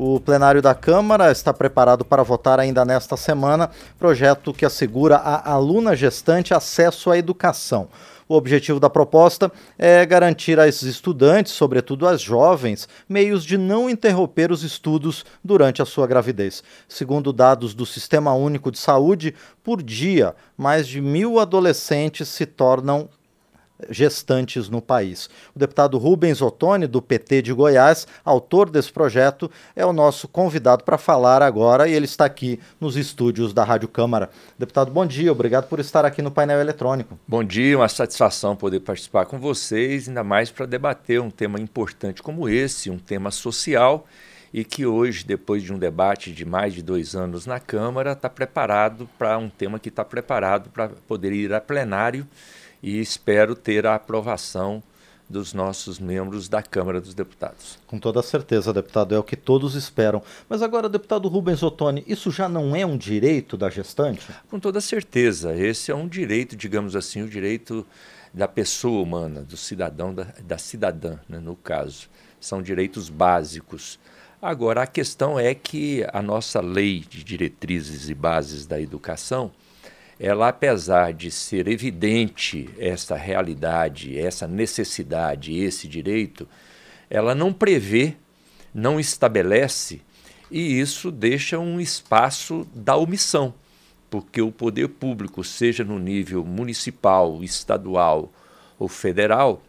O plenário da Câmara está preparado para votar ainda nesta semana projeto que assegura à aluna gestante acesso à educação. O objetivo da proposta é garantir às estudantes, sobretudo às jovens, meios de não interromper os estudos durante a sua gravidez. Segundo dados do Sistema Único de Saúde, por dia, mais de mil adolescentes se tornam gestantes no país. O deputado Rubens Ottoni, do PT de Goiás, autor desse projeto, é o nosso convidado para falar agora e ele está aqui nos estúdios da Rádio Câmara. Deputado, bom dia, obrigado por estar aqui no painel eletrônico. Bom dia, uma satisfação poder participar com vocês, ainda mais para debater um tema importante como esse, um tema social e que hoje, depois de um debate de mais de dois anos na Câmara, está preparado para um tema que está preparado para poder ir a plenário e espero ter a aprovação dos nossos membros da Câmara dos Deputados. Com toda certeza, deputado, é o que todos esperam. Mas agora, deputado Rubens Ottoni, isso já não é um direito da gestante? Com toda certeza, esse é um direito, digamos assim, o direito da pessoa humana, do cidadão, da, da cidadã, né, no caso. São direitos básicos. Agora, a questão é que a nossa lei de diretrizes e bases da educação ela, apesar de ser evidente essa realidade, essa necessidade, esse direito, ela não prevê, não estabelece, e isso deixa um espaço da omissão, porque o poder público, seja no nível municipal, estadual ou federal,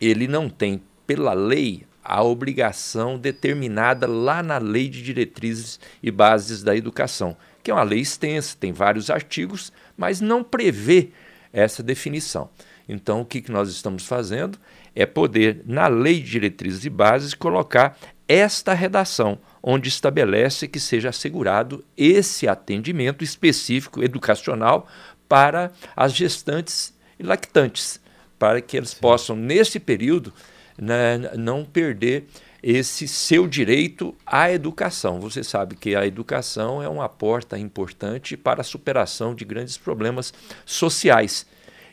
ele não tem, pela lei, a obrigação determinada lá na Lei de Diretrizes e Bases da Educação, que é uma lei extensa, tem vários artigos, mas não prevê essa definição. Então, o que, que nós estamos fazendo é poder, na Lei de Diretrizes e Bases, colocar esta redação, onde estabelece que seja assegurado esse atendimento específico educacional para as gestantes e lactantes, para que eles Sim. possam, nesse período, né, não perder esse seu direito à educação. Você sabe que a educação é uma porta importante para a superação de grandes problemas sociais.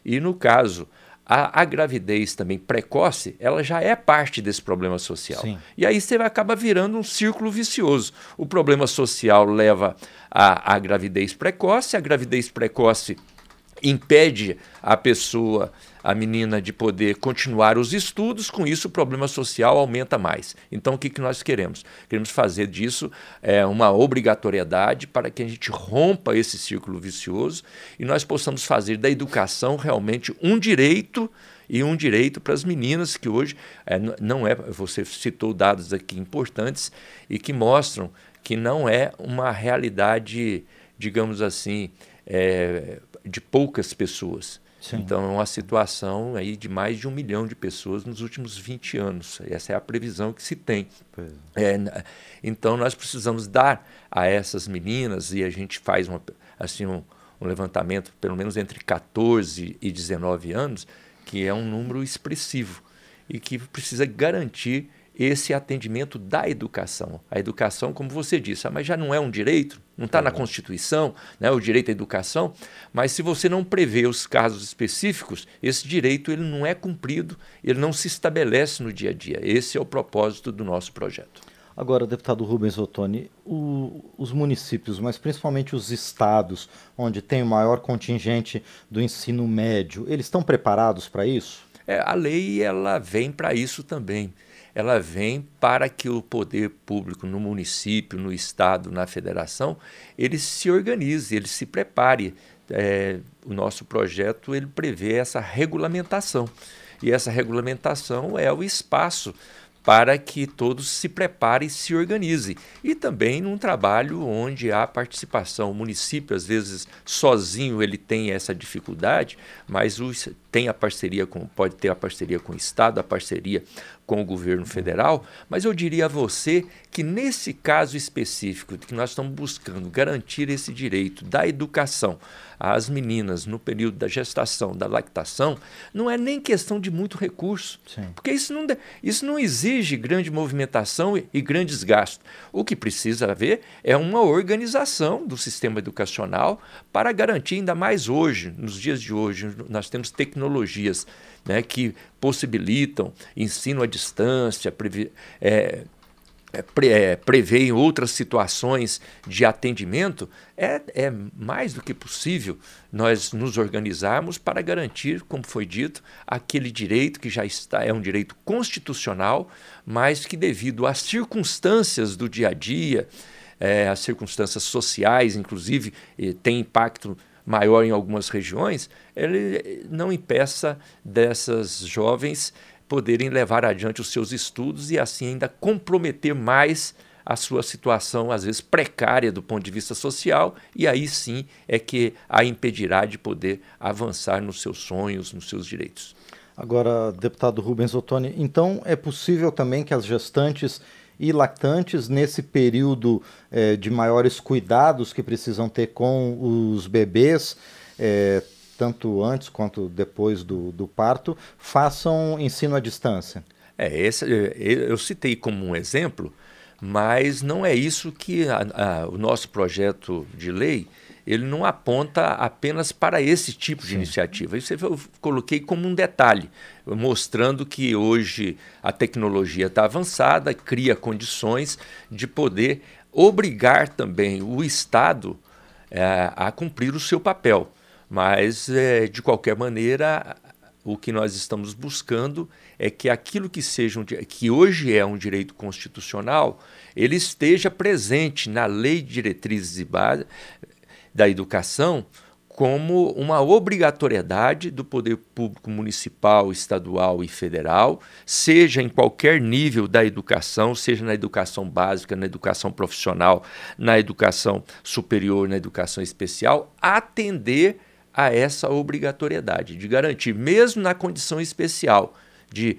E no caso, a, a gravidez também precoce, ela já é parte desse problema social. Sim. E aí você acaba virando um círculo vicioso. O problema social leva à, à gravidez precoce, a gravidez precoce impede a pessoa, a menina, de poder continuar os estudos, com isso o problema social aumenta mais. Então, o que, que nós queremos? Queremos fazer disso é, uma obrigatoriedade para que a gente rompa esse círculo vicioso e nós possamos fazer da educação realmente um direito e um direito para as meninas que hoje é, não é, você citou dados aqui importantes e que mostram que não é uma realidade, digamos assim, é, de poucas pessoas. Sim. Então, é uma situação aí de mais de um milhão de pessoas nos últimos 20 anos. Essa é a previsão que se tem. É. É, então, nós precisamos dar a essas meninas, e a gente faz uma, assim, um, um levantamento, pelo menos entre 14 e 19 anos, que é um número expressivo e que precisa garantir esse atendimento da educação. A educação, como você disse, ah, mas já não é um direito, não está na Constituição, né, o direito à educação, mas se você não prevê os casos específicos, esse direito ele não é cumprido, ele não se estabelece no dia a dia. Esse é o propósito do nosso projeto. Agora, deputado Rubens Ottoni, o, os municípios, mas principalmente os estados, onde tem o maior contingente do ensino médio, eles estão preparados para isso? É, a lei ela vem para isso também ela vem para que o poder público no município, no estado, na federação, ele se organize, ele se prepare. É, o nosso projeto ele prevê essa regulamentação e essa regulamentação é o espaço para que todos se preparem e se organizem. E também num trabalho onde há participação. O município, às vezes, sozinho ele tem essa dificuldade, mas os, tem a parceria com, pode ter a parceria com o Estado, a parceria com o governo federal, mas eu diria a você que nesse caso específico, que nós estamos buscando garantir esse direito da educação às meninas no período da gestação, da lactação, não é nem questão de muito recurso, Sim. porque isso não, isso não exige grande movimentação e, e grandes gastos. O que precisa haver é uma organização do sistema educacional para garantir, ainda mais hoje, nos dias de hoje, nós temos tecnologias né, que possibilitam ensino à distância, é, é, é, prevê em outras situações de atendimento, é, é mais do que possível nós nos organizarmos para garantir, como foi dito, aquele direito que já está, é um direito constitucional, mas que devido às circunstâncias do dia a dia, é, as circunstâncias sociais, inclusive, tem impacto maior em algumas regiões, ele não impeça dessas jovens poderem levar adiante os seus estudos e assim ainda comprometer mais a sua situação, às vezes precária do ponto de vista social, e aí sim é que a impedirá de poder avançar nos seus sonhos, nos seus direitos. Agora, deputado Rubens Ottoni, então é possível também que as gestantes e lactantes, nesse período eh, de maiores cuidados que precisam ter com os bebês, eh, tanto antes quanto depois do, do parto, façam ensino à distância? É, esse, é, eu citei como um exemplo, mas não é isso que a, a, o nosso projeto de lei ele não aponta apenas para esse tipo de Sim. iniciativa. Isso eu coloquei como um detalhe, mostrando que hoje a tecnologia está avançada, cria condições de poder obrigar também o Estado é, a cumprir o seu papel. Mas, é, de qualquer maneira, o que nós estamos buscando é que aquilo que seja um, que hoje é um direito constitucional, ele esteja presente na lei de diretrizes e base da educação como uma obrigatoriedade do poder público municipal, estadual e federal, seja em qualquer nível da educação, seja na educação básica, na educação profissional, na educação superior, na educação especial, atender a essa obrigatoriedade de garantir, mesmo na condição especial de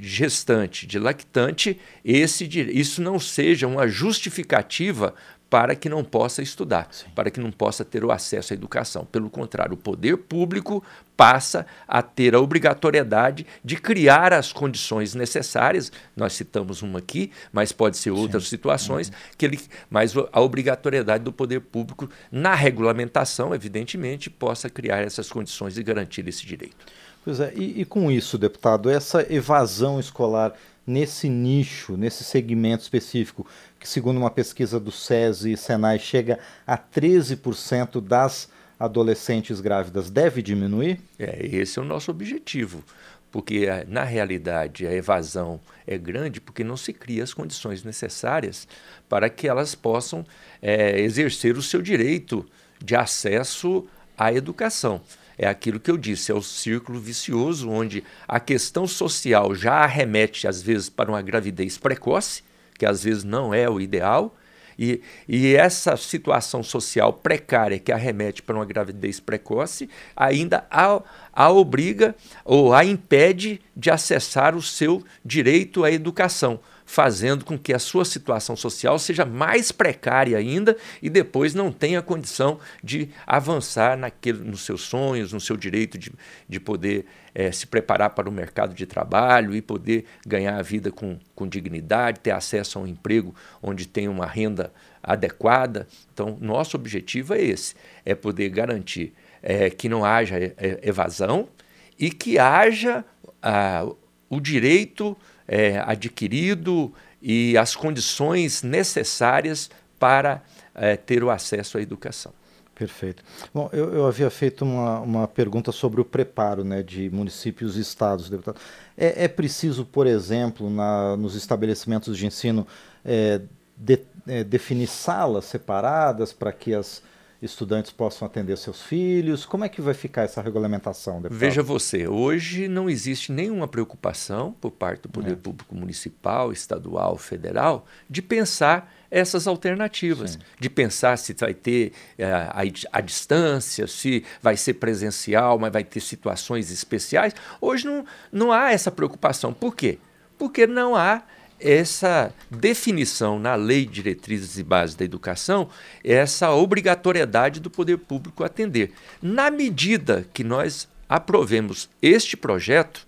gestante, de lactante, esse, isso não seja uma justificativa para que não possa estudar, Sim. para que não possa ter o acesso à educação. Pelo contrário, o poder público passa a ter a obrigatoriedade de criar as condições necessárias. Nós citamos uma aqui, mas pode ser outras Sim. situações, uhum. que ele, mas a obrigatoriedade do poder público na regulamentação, evidentemente, possa criar essas condições e garantir esse direito. Pois é, e, e com isso, deputado, essa evasão escolar nesse nicho, nesse segmento específico, que segundo uma pesquisa do SESI e Senai chega a 13% das adolescentes grávidas, deve diminuir? É, esse é o nosso objetivo, porque eh, na realidade a evasão é grande porque não se cria as condições necessárias para que elas possam é, exercer o seu direito de acesso à educação. É aquilo que eu disse, é o círculo vicioso onde a questão social já arremete, às vezes, para uma gravidez precoce, que às vezes não é o ideal, e, e, essa situação social precária que arremete para uma gravidez precoce ainda a, a, obriga ou a impede de acessar o seu direito à educação fazendo com que a sua situação social seja mais precária ainda e depois não tenha condição de avançar naquele, nos seus sonhos, no seu direito de, de poder é, se preparar para o mercado de trabalho e poder ganhar a vida com, com dignidade, ter acesso a um emprego onde tem uma renda adequada. Então, nosso objetivo é esse: é poder garantir é, que não haja evasão e que haja ah, o direito é, adquirido e as condições necessárias para é, ter o acesso à educação. Perfeito. Bom, eu, eu havia feito uma, uma pergunta sobre o preparo né, de municípios e estados, deputado. É, é preciso, por exemplo, na, nos estabelecimentos de ensino, é, de, é, definir salas separadas para que as estudantes possam atender seus filhos? Como é que vai ficar essa regulamentação? Deputado? Veja você, hoje não existe nenhuma preocupação por parte do Poder é. Público Municipal, Estadual, Federal de pensar essas alternativas, Sim. de pensar se vai ter uh, a, a, distância, se vai ser presencial, mas vai ter situações especiais. Hoje não, não há essa preocupação. Por quê? Porque não há essa definição na Lei de Diretrizes e Bases da Educação, essa obrigatoriedade do poder público atender. Na medida que nós aprovemos este projeto,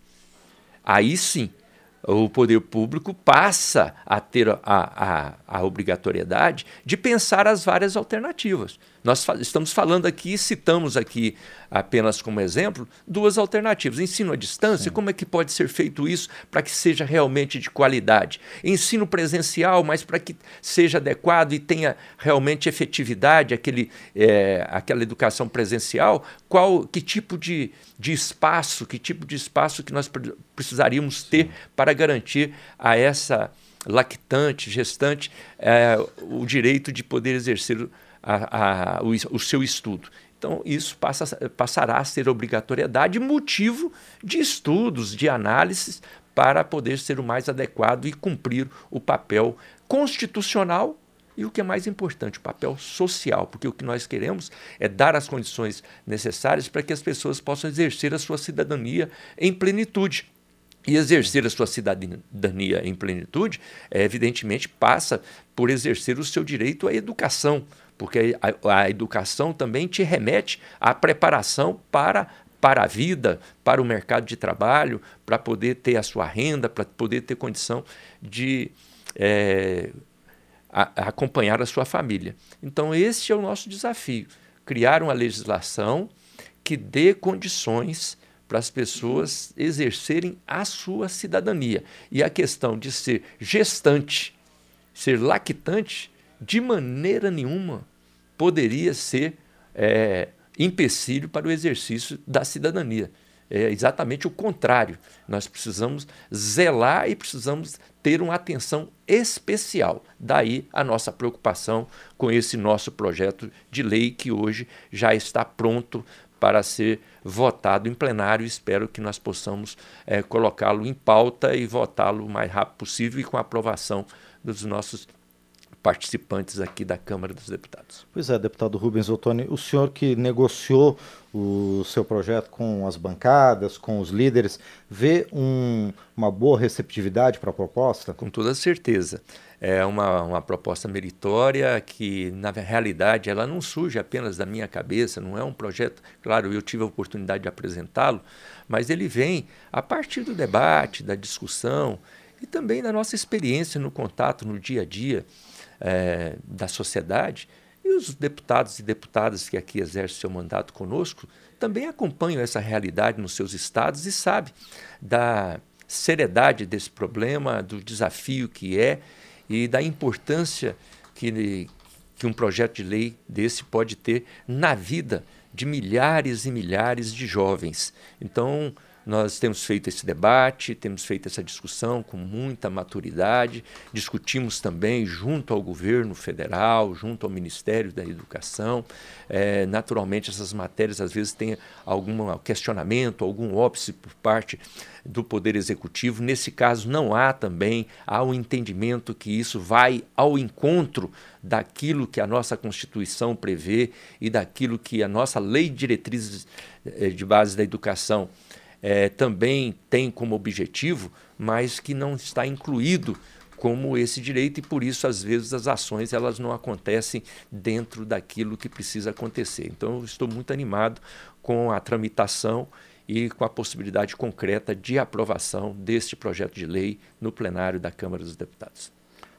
aí sim o poder público passa a ter a, a, a, obrigatoriedade de pensar as várias alternativas. Nós estamos falando aqui, citamos aqui apenas como exemplo, duas alternativas. Ensino à distância, Sim. como é que pode ser feito isso para que seja realmente de qualidade? Ensino presencial, mas para que seja adequado e tenha realmente efetividade aquele, é, aquela educação presencial, qual, que tipo de, de espaço, que tipo de espaço que nós precisaríamos ter Sim. para garantir a essa lactante, gestante, é, o direito de poder exercer a, a, o, o seu estudo. Então, isso passa, passará a ser obrigatoriedade, motivo de estudos, de análises, para poder ser o mais adequado e cumprir o papel constitucional e o que é mais importante, o papel social, porque o que nós queremos é dar as condições necessárias para que as pessoas possam exercer a sua cidadania em plenitude. E exercer a sua cidadania em plenitude, é, evidentemente, passa por exercer o seu direito à educação, porque a, a educação também te remete à preparação para para a vida, para o mercado de trabalho, para poder ter a sua renda, para poder ter condição de é, a, acompanhar a sua família. Então, esse é o nosso desafio: criar uma legislação que dê condições para as pessoas exercerem a sua cidadania. E a questão de ser gestante, ser lactante, de maneira nenhuma poderia ser é, empecilho para o exercício da cidadania. É exatamente o contrário. Nós precisamos zelar e precisamos ter uma atenção especial. Daí a nossa preocupação com esse nosso projeto de lei que hoje já está pronto para ser votado em plenário. Espero que nós possamos é, colocá-lo em pauta e votá-lo o mais rápido possível e com a aprovação dos nossos participantes aqui da Câmara dos Deputados. Pois é, deputado Rubens Ottoni, o senhor que negociou o seu projeto com as bancadas, com os líderes, vê um, uma boa receptividade para a proposta? Com toda certeza. É uma, uma proposta meritória que, na realidade, ela não surge apenas da minha cabeça, não é um projeto. Claro, eu tive a oportunidade de apresentá-lo, mas ele vem a partir do debate, da discussão e também da nossa experiência no contato no dia a dia é, da sociedade, e os deputados e deputadas que aqui exercem seu mandato conosco também acompanham essa realidade nos seus estados e sabem da seriedade desse problema, do desafio que é e da importância que, que um projeto de lei desse pode ter na vida de milhares e milhares de jovens. Então, nós temos feito esse debate, temos feito essa discussão com muita maturidade, discutimos também junto ao governo federal, junto ao Ministério da Educação. É, naturalmente, essas matérias às vezes têm algum questionamento, algum óbice por parte do Poder Executivo. Nesse caso, não há também, há um entendimento que isso vai ao encontro daquilo que a nossa Constituição prevê e daquilo que a nossa Lei de Diretrizes eh, de Base da Educação é, também tem como objetivo, mas que não está incluído como esse direito e por isso às vezes as ações elas não acontecem dentro daquilo que precisa acontecer. Então eu estou muito animado com a tramitação e com a possibilidade concreta de aprovação deste projeto de lei no plenário da Câmara dos Deputados.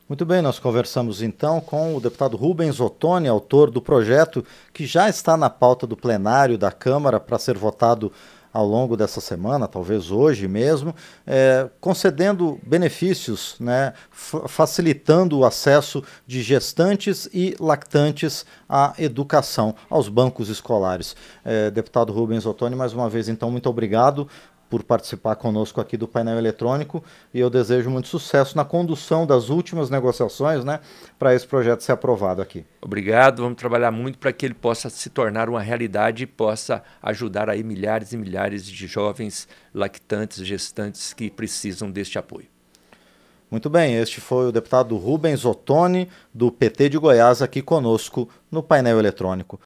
Muito bem, nós conversamos então com o deputado Rubens Ottoni, autor do projeto que já está na pauta do plenário da Câmara para ser votado ao longo dessa semana, talvez hoje mesmo, é, concedendo benefícios, né, facilitando o acesso de gestantes e lactantes à educação, aos bancos escolares. É, deputado Rubens Ottoni, mais uma vez, então, muito obrigado por participar conosco aqui do painel eletrônico e eu desejo muito sucesso na condução das últimas negociações, né, para esse projeto ser aprovado aqui. Obrigado, vamos trabalhar muito para que ele possa se tornar uma realidade e possa ajudar aí milhares e milhares de jovens lactantes, gestantes que precisam deste apoio. Muito bem, este foi o deputado Rubens Ottoni, do PT de Goiás, aqui conosco no painel eletrônico.